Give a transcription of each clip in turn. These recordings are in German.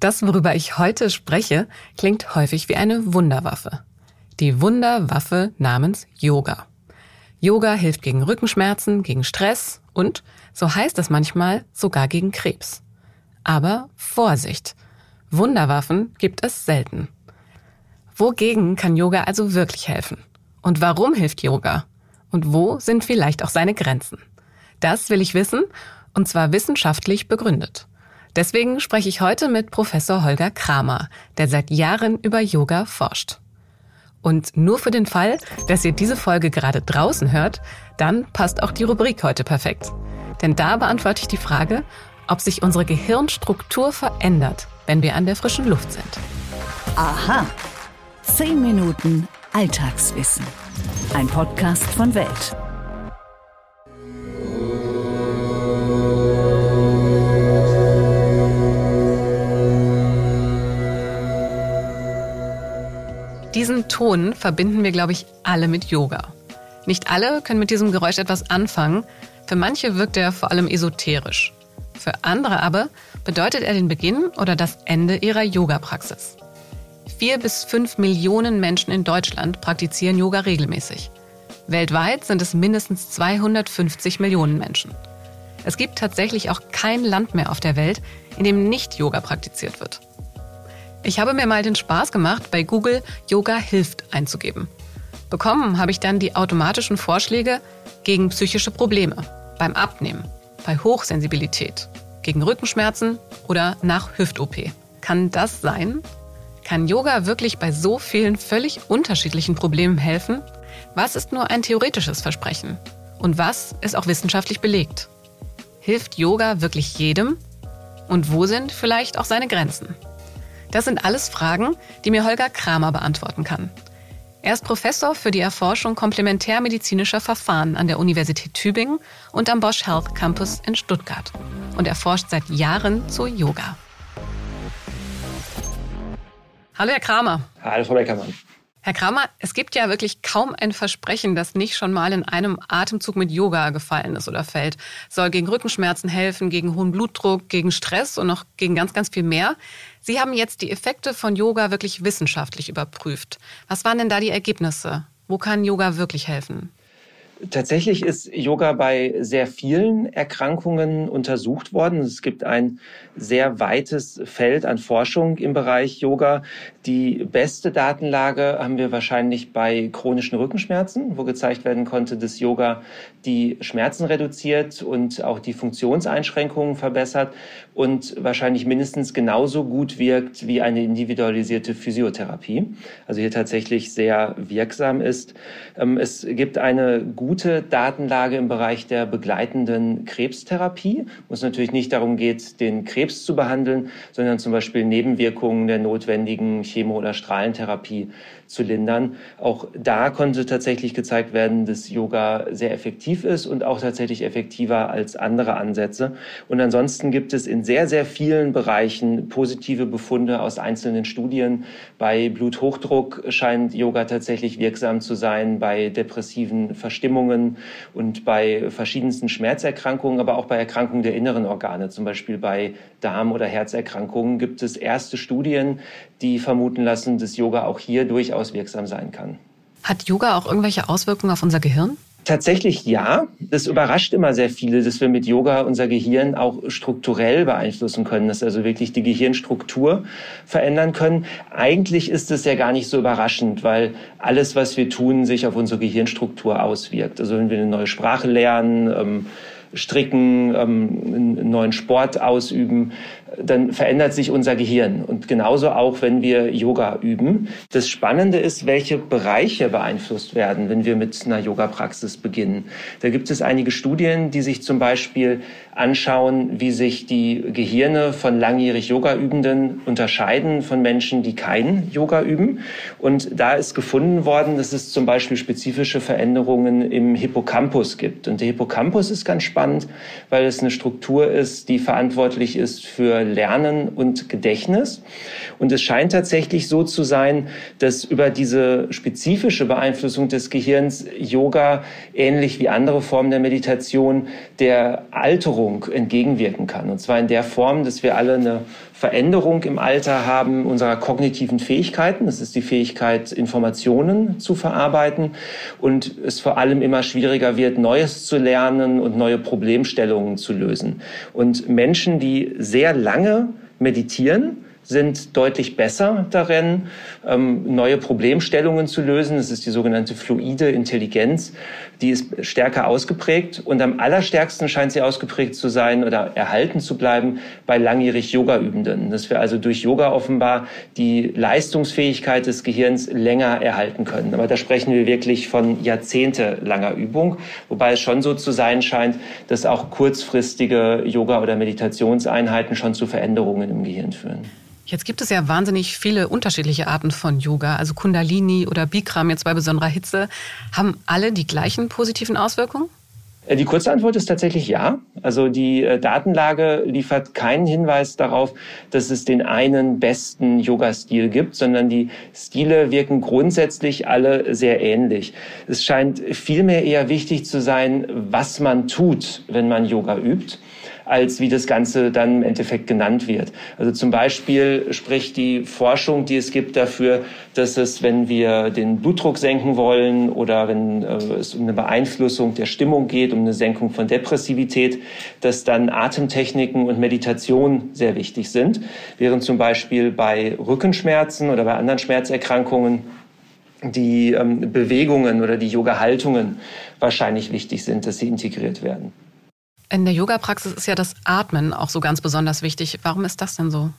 Das, worüber ich heute spreche, klingt häufig wie eine Wunderwaffe. Die Wunderwaffe namens Yoga. Yoga hilft gegen Rückenschmerzen, gegen Stress und, so heißt es manchmal, sogar gegen Krebs. Aber Vorsicht! Wunderwaffen gibt es selten. Wogegen kann Yoga also wirklich helfen? Und warum hilft Yoga? Und wo sind vielleicht auch seine Grenzen? Das will ich wissen, und zwar wissenschaftlich begründet. Deswegen spreche ich heute mit Professor Holger Kramer, der seit Jahren über Yoga forscht. Und nur für den Fall, dass ihr diese Folge gerade draußen hört, dann passt auch die Rubrik heute perfekt. Denn da beantworte ich die Frage, ob sich unsere Gehirnstruktur verändert, wenn wir an der frischen Luft sind. Aha. Zehn Minuten Alltagswissen. Ein Podcast von Welt. Diesen Ton verbinden wir, glaube ich, alle mit Yoga. Nicht alle können mit diesem Geräusch etwas anfangen. Für manche wirkt er vor allem esoterisch. Für andere aber bedeutet er den Beginn oder das Ende ihrer Yoga-Praxis. Vier bis fünf Millionen Menschen in Deutschland praktizieren Yoga regelmäßig. Weltweit sind es mindestens 250 Millionen Menschen. Es gibt tatsächlich auch kein Land mehr auf der Welt, in dem nicht Yoga praktiziert wird. Ich habe mir mal den Spaß gemacht, bei Google Yoga hilft einzugeben. Bekommen habe ich dann die automatischen Vorschläge gegen psychische Probleme, beim Abnehmen, bei Hochsensibilität, gegen Rückenschmerzen oder nach Hüft-OP. Kann das sein? Kann Yoga wirklich bei so vielen völlig unterschiedlichen Problemen helfen? Was ist nur ein theoretisches Versprechen? Und was ist auch wissenschaftlich belegt? Hilft Yoga wirklich jedem? Und wo sind vielleicht auch seine Grenzen? Das sind alles Fragen, die mir Holger Kramer beantworten kann. Er ist Professor für die Erforschung komplementärmedizinischer Verfahren an der Universität Tübingen und am Bosch Health Campus in Stuttgart. Und er forscht seit Jahren zu Yoga. Hallo, Herr Kramer. Hallo, Frau Beckermann. Herr Kramer, es gibt ja wirklich kaum ein Versprechen, das nicht schon mal in einem Atemzug mit Yoga gefallen ist oder fällt. Soll gegen Rückenschmerzen helfen, gegen hohen Blutdruck, gegen Stress und noch gegen ganz, ganz viel mehr. Sie haben jetzt die Effekte von Yoga wirklich wissenschaftlich überprüft. Was waren denn da die Ergebnisse? Wo kann Yoga wirklich helfen? Tatsächlich ist Yoga bei sehr vielen Erkrankungen untersucht worden. Es gibt ein sehr weites Feld an Forschung im Bereich Yoga. Die beste Datenlage haben wir wahrscheinlich bei chronischen Rückenschmerzen, wo gezeigt werden konnte, dass Yoga die Schmerzen reduziert und auch die Funktionseinschränkungen verbessert und wahrscheinlich mindestens genauso gut wirkt wie eine individualisierte Physiotherapie. Also hier tatsächlich sehr wirksam ist. Ähm, es gibt eine gute Datenlage im Bereich der begleitenden Krebstherapie, wo es natürlich nicht darum geht, den Krebs zu behandeln, sondern zum Beispiel Nebenwirkungen der notwendigen Chemo- oder Strahlentherapie zu lindern. Auch da konnte tatsächlich gezeigt werden, dass Yoga sehr effektiv ist und auch tatsächlich effektiver als andere Ansätze. Und ansonsten gibt es in sehr, sehr vielen Bereichen positive Befunde aus einzelnen Studien. Bei Bluthochdruck scheint Yoga tatsächlich wirksam zu sein, bei depressiven Verstimmungen und bei verschiedensten Schmerzerkrankungen, aber auch bei Erkrankungen der inneren Organe, zum Beispiel bei Darm- oder Herzerkrankungen gibt es erste Studien, die vermuten lassen, dass Yoga auch hier durchaus wirksam sein kann. Hat Yoga auch irgendwelche Auswirkungen auf unser Gehirn? Tatsächlich ja. Das überrascht immer sehr viele, dass wir mit Yoga unser Gehirn auch strukturell beeinflussen können, dass also wirklich die Gehirnstruktur verändern können. Eigentlich ist es ja gar nicht so überraschend, weil alles, was wir tun, sich auf unsere Gehirnstruktur auswirkt. Also wenn wir eine neue Sprache lernen, ähm, stricken, ähm, einen neuen Sport ausüben, dann verändert sich unser Gehirn. Und genauso auch, wenn wir Yoga üben. Das Spannende ist, welche Bereiche beeinflusst werden, wenn wir mit einer Yoga-Praxis beginnen. Da gibt es einige Studien, die sich zum Beispiel anschauen, wie sich die Gehirne von langjährig Yoga-Übenden unterscheiden von Menschen, die kein Yoga üben. Und da ist gefunden worden, dass es zum Beispiel spezifische Veränderungen im Hippocampus gibt. Und der Hippocampus ist ganz spannend, weil es eine Struktur ist, die verantwortlich ist für Lernen und Gedächtnis. Und es scheint tatsächlich so zu sein, dass über diese spezifische Beeinflussung des Gehirns Yoga ähnlich wie andere Formen der Meditation der Alterung entgegenwirken kann. Und zwar in der Form, dass wir alle eine Veränderung im Alter haben unserer kognitiven Fähigkeiten. Das ist die Fähigkeit, Informationen zu verarbeiten und es vor allem immer schwieriger wird, Neues zu lernen und neue Problemstellungen zu lösen. Und Menschen, die sehr lange meditieren, sind deutlich besser darin, ähm, neue Problemstellungen zu lösen. Das ist die sogenannte fluide Intelligenz. Die ist stärker ausgeprägt und am allerstärksten scheint sie ausgeprägt zu sein oder erhalten zu bleiben bei langjährig Yoga-Übenden. Dass wir also durch Yoga offenbar die Leistungsfähigkeit des Gehirns länger erhalten können. Aber da sprechen wir wirklich von jahrzehntelanger Übung, wobei es schon so zu sein scheint, dass auch kurzfristige Yoga- oder Meditationseinheiten schon zu Veränderungen im Gehirn führen. Jetzt gibt es ja wahnsinnig viele unterschiedliche Arten von Yoga, also Kundalini oder Bikram jetzt bei besonderer Hitze. Haben alle die gleichen positiven Auswirkungen? Äh, die kurze Antwort ist tatsächlich ja. Also die äh, Datenlage liefert keinen Hinweis darauf, dass es den einen besten Yoga-Stil gibt, sondern die Stile wirken grundsätzlich alle sehr ähnlich. Es scheint vielmehr eher wichtig zu sein, was man tut, wenn man Yoga übt als wie das Ganze dann im Endeffekt genannt wird. Also zum Beispiel spricht die Forschung, die es gibt, dafür, dass es, wenn wir den Blutdruck senken wollen oder wenn äh, es um eine Beeinflussung der Stimmung geht, um eine Senkung von Depressivität, dass dann Atemtechniken und Meditation sehr wichtig sind, während zum Beispiel bei Rückenschmerzen oder bei anderen Schmerzerkrankungen die ähm, Bewegungen oder die Yoga-Haltungen wahrscheinlich wichtig sind, dass sie integriert werden. In der Yoga-Praxis ist ja das Atmen auch so ganz besonders wichtig. Warum ist das denn so?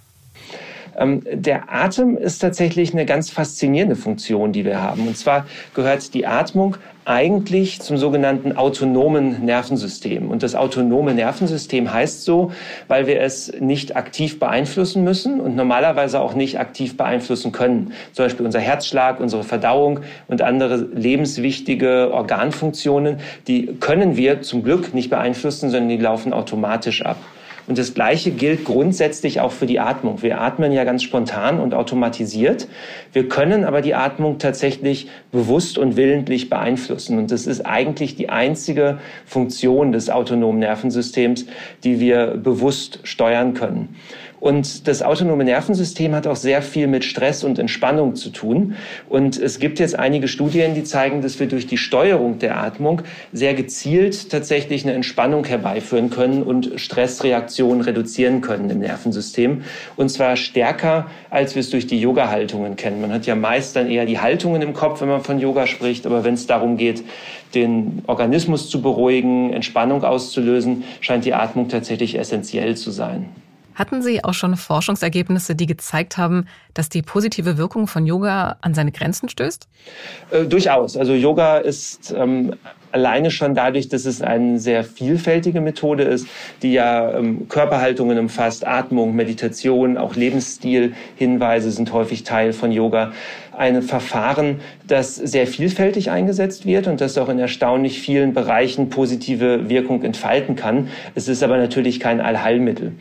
Ähm, der Atem ist tatsächlich eine ganz faszinierende Funktion, die wir haben. Und zwar gehört die Atmung eigentlich zum sogenannten autonomen Nervensystem. Und das autonome Nervensystem heißt so, weil wir es nicht aktiv beeinflussen müssen und normalerweise auch nicht aktiv beeinflussen können. Zum Beispiel unser Herzschlag, unsere Verdauung und andere lebenswichtige Organfunktionen, die können wir zum Glück nicht beeinflussen, sondern die laufen automatisch ab. Und das Gleiche gilt grundsätzlich auch für die Atmung. Wir atmen ja ganz spontan und automatisiert. Wir können aber die Atmung tatsächlich bewusst und willentlich beeinflussen. Und das ist eigentlich die einzige Funktion des autonomen Nervensystems, die wir bewusst steuern können. Und das autonome Nervensystem hat auch sehr viel mit Stress und Entspannung zu tun. Und es gibt jetzt einige Studien, die zeigen, dass wir durch die Steuerung der Atmung sehr gezielt tatsächlich eine Entspannung herbeiführen können und Stressreaktionen reduzieren können im Nervensystem. Und zwar stärker, als wir es durch die Yoga-Haltungen kennen. Man hat ja meist dann eher die Haltungen im Kopf, wenn man von Yoga spricht. Aber wenn es darum geht, den Organismus zu beruhigen, Entspannung auszulösen, scheint die Atmung tatsächlich essentiell zu sein. Hatten Sie auch schon Forschungsergebnisse, die gezeigt haben, dass die positive Wirkung von Yoga an seine Grenzen stößt? Äh, durchaus. Also Yoga ist ähm, alleine schon dadurch, dass es eine sehr vielfältige Methode ist, die ja ähm, Körperhaltungen umfasst, Atmung, Meditation, auch Lebensstil, Hinweise sind häufig Teil von Yoga. Ein Verfahren, das sehr vielfältig eingesetzt wird und das auch in erstaunlich vielen Bereichen positive Wirkung entfalten kann. Es ist aber natürlich kein Allheilmittel.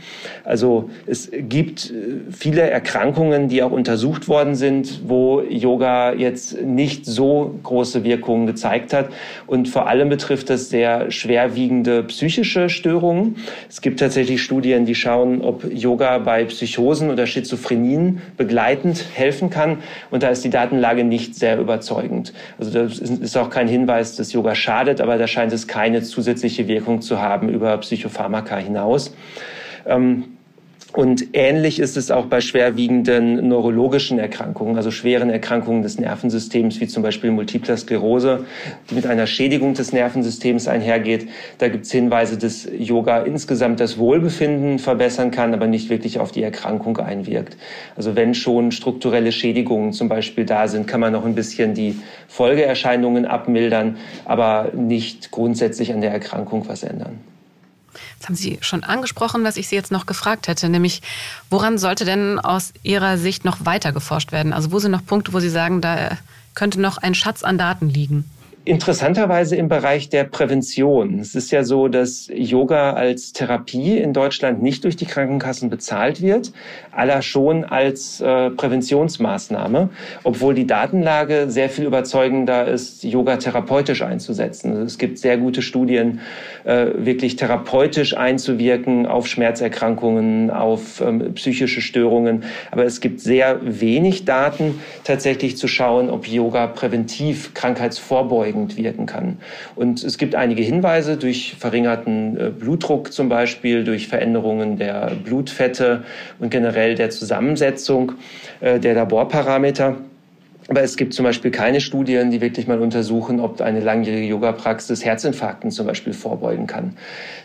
Also es gibt äh, viele Erkrankungen, die auch untersucht worden sind, wo Yoga jetzt nicht so große Wirkungen gezeigt hat und vor allem betrifft das sehr schwerwiegende psychische Störungen. Es gibt tatsächlich Studien, die schauen, ob Yoga bei Psychosen oder Schizophrenien begleitend helfen kann. Und da ist die Datenlage nicht sehr überzeugend. Also das ist auch kein Hinweis, dass Yoga schadet, aber da scheint es keine zusätzliche Wirkung zu haben über Psychopharmaka hinaus. Ähm, und ähnlich ist es auch bei schwerwiegenden neurologischen Erkrankungen, also schweren Erkrankungen des Nervensystems, wie zum Beispiel Multiple Sklerose, die mit einer Schädigung des Nervensystems einhergeht. Da gibt es Hinweise, dass Yoga insgesamt das Wohlbefinden verbessern kann, aber nicht wirklich auf die Erkrankung einwirkt. Also wenn schon strukturelle Schädigungen zum Beispiel da sind, kann man noch ein bisschen die Folgeerscheinungen abmildern, aber nicht grundsätzlich an der Erkrankung was ändern. Das haben Sie schon angesprochen, was ich Sie jetzt noch gefragt hätte, nämlich woran sollte denn aus Ihrer Sicht noch weiter geforscht werden? Also wo sind noch Punkte, wo Sie sagen, da könnte noch ein Schatz an Daten liegen? Interessanterweise im Bereich der Prävention. Es ist ja so, dass Yoga als Therapie in Deutschland nicht durch die Krankenkassen bezahlt wird, aller schon als äh, Präventionsmaßnahme, obwohl die Datenlage sehr viel überzeugender ist, Yoga therapeutisch einzusetzen. Also es gibt sehr gute Studien, äh, wirklich therapeutisch einzuwirken auf Schmerzerkrankungen, auf ähm, psychische Störungen. Aber es gibt sehr wenig Daten, tatsächlich zu schauen, ob Yoga präventiv krankheitsvorbeugend vorbeugend wirken kann. Und es gibt einige Hinweise durch verringerten äh, Blutdruck zum Beispiel, durch Veränderungen der Blutfette und generell der Zusammensetzung äh, der Laborparameter. Aber es gibt zum Beispiel keine Studien, die wirklich mal untersuchen, ob eine langjährige Yoga-Praxis Herzinfarkten zum Beispiel vorbeugen kann.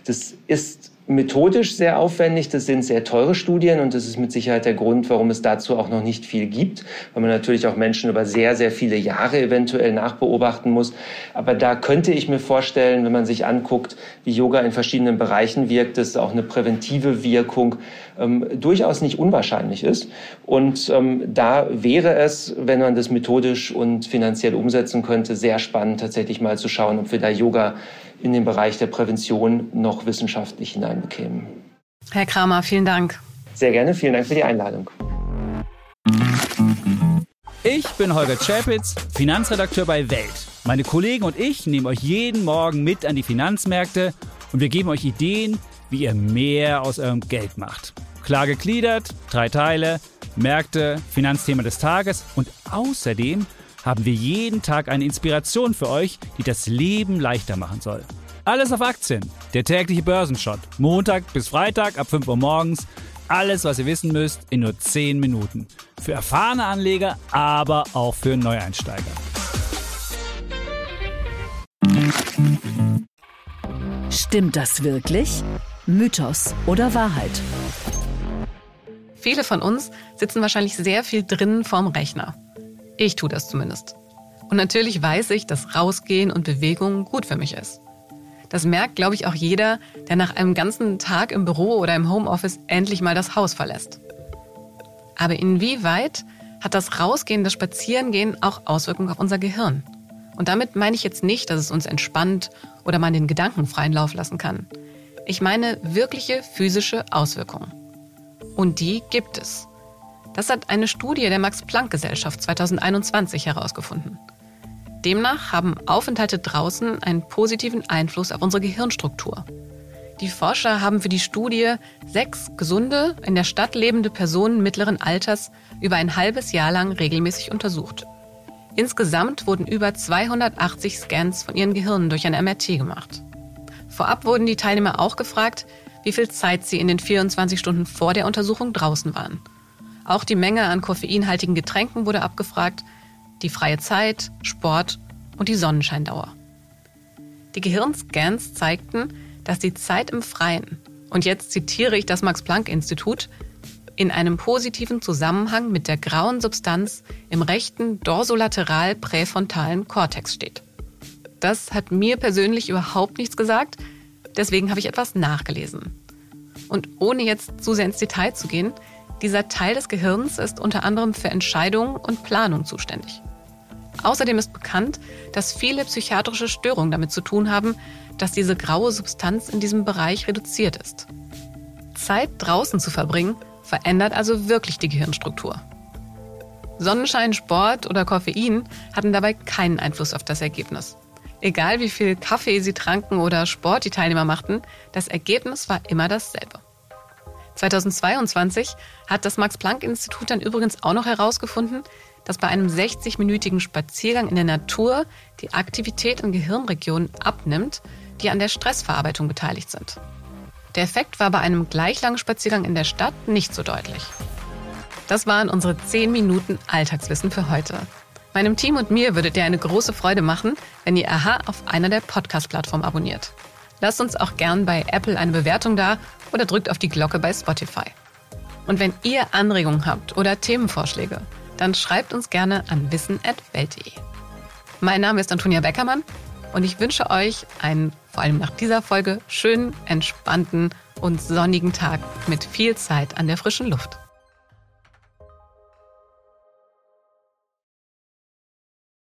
Das ist methodisch sehr aufwendig. Das sind sehr teure Studien und das ist mit Sicherheit der Grund, warum es dazu auch noch nicht viel gibt, weil man natürlich auch Menschen über sehr, sehr viele Jahre eventuell nachbeobachten muss. Aber da könnte ich mir vorstellen, wenn man sich anguckt, wie Yoga in verschiedenen Bereichen wirkt, dass auch eine präventive Wirkung ähm, durchaus nicht unwahrscheinlich ist. Und ähm, da wäre es, wenn man das methodisch und finanziell umsetzen könnte, sehr spannend tatsächlich mal zu schauen, ob wir da Yoga in den Bereich der Prävention noch wissenschaftlich hineinbekämen. Herr Kramer, vielen Dank. Sehr gerne, vielen Dank für die Einladung. Ich bin Holger Czapitz, Finanzredakteur bei Welt. Meine Kollegen und ich nehmen euch jeden Morgen mit an die Finanzmärkte und wir geben euch Ideen, wie ihr mehr aus eurem Geld macht. Klar gegliedert, drei Teile, Märkte, Finanzthema des Tages und außerdem haben wir jeden Tag eine Inspiration für euch, die das Leben leichter machen soll. Alles auf Aktien. Der tägliche Börsenshot. Montag bis Freitag ab 5 Uhr morgens. Alles, was ihr wissen müsst, in nur 10 Minuten. Für erfahrene Anleger, aber auch für Neueinsteiger. Stimmt das wirklich? Mythos oder Wahrheit? Viele von uns sitzen wahrscheinlich sehr viel drinnen vorm Rechner. Ich tue das zumindest. Und natürlich weiß ich, dass Rausgehen und Bewegung gut für mich ist. Das merkt, glaube ich, auch jeder, der nach einem ganzen Tag im Büro oder im Homeoffice endlich mal das Haus verlässt. Aber inwieweit hat das Rausgehen, das Spazierengehen auch Auswirkungen auf unser Gehirn? Und damit meine ich jetzt nicht, dass es uns entspannt oder man den Gedanken freien Lauf lassen kann. Ich meine wirkliche physische Auswirkungen. Und die gibt es. Das hat eine Studie der Max-Planck-Gesellschaft 2021 herausgefunden. Demnach haben Aufenthalte draußen einen positiven Einfluss auf unsere Gehirnstruktur. Die Forscher haben für die Studie sechs gesunde, in der Stadt lebende Personen mittleren Alters über ein halbes Jahr lang regelmäßig untersucht. Insgesamt wurden über 280 Scans von ihren Gehirnen durch ein MRT gemacht. Vorab wurden die Teilnehmer auch gefragt, wie viel Zeit sie in den 24 Stunden vor der Untersuchung draußen waren. Auch die Menge an koffeinhaltigen Getränken wurde abgefragt, die freie Zeit, Sport und die Sonnenscheindauer. Die Gehirnscans zeigten, dass die Zeit im Freien, und jetzt zitiere ich das Max-Planck-Institut, in einem positiven Zusammenhang mit der grauen Substanz im rechten dorsolateral präfrontalen Kortex steht. Das hat mir persönlich überhaupt nichts gesagt, deswegen habe ich etwas nachgelesen. Und ohne jetzt zu sehr ins Detail zu gehen, dieser Teil des Gehirns ist unter anderem für Entscheidung und Planung zuständig. Außerdem ist bekannt, dass viele psychiatrische Störungen damit zu tun haben, dass diese graue Substanz in diesem Bereich reduziert ist. Zeit draußen zu verbringen verändert also wirklich die Gehirnstruktur. Sonnenschein, Sport oder Koffein hatten dabei keinen Einfluss auf das Ergebnis. Egal wie viel Kaffee sie tranken oder Sport die Teilnehmer machten, das Ergebnis war immer dasselbe. 2022 hat das Max-Planck-Institut dann übrigens auch noch herausgefunden, dass bei einem 60-minütigen Spaziergang in der Natur die Aktivität in Gehirnregionen abnimmt, die an der Stressverarbeitung beteiligt sind. Der Effekt war bei einem gleich langen Spaziergang in der Stadt nicht so deutlich. Das waren unsere 10 Minuten Alltagswissen für heute. Meinem Team und mir würdet ihr eine große Freude machen, wenn ihr Aha auf einer der Podcast-Plattformen abonniert. Lasst uns auch gern bei Apple eine Bewertung da oder drückt auf die Glocke bei Spotify. Und wenn ihr Anregungen habt oder Themenvorschläge, dann schreibt uns gerne an wissen.welt.de. Mein Name ist Antonia Beckermann und ich wünsche euch einen, vor allem nach dieser Folge, schönen, entspannten und sonnigen Tag mit viel Zeit an der frischen Luft.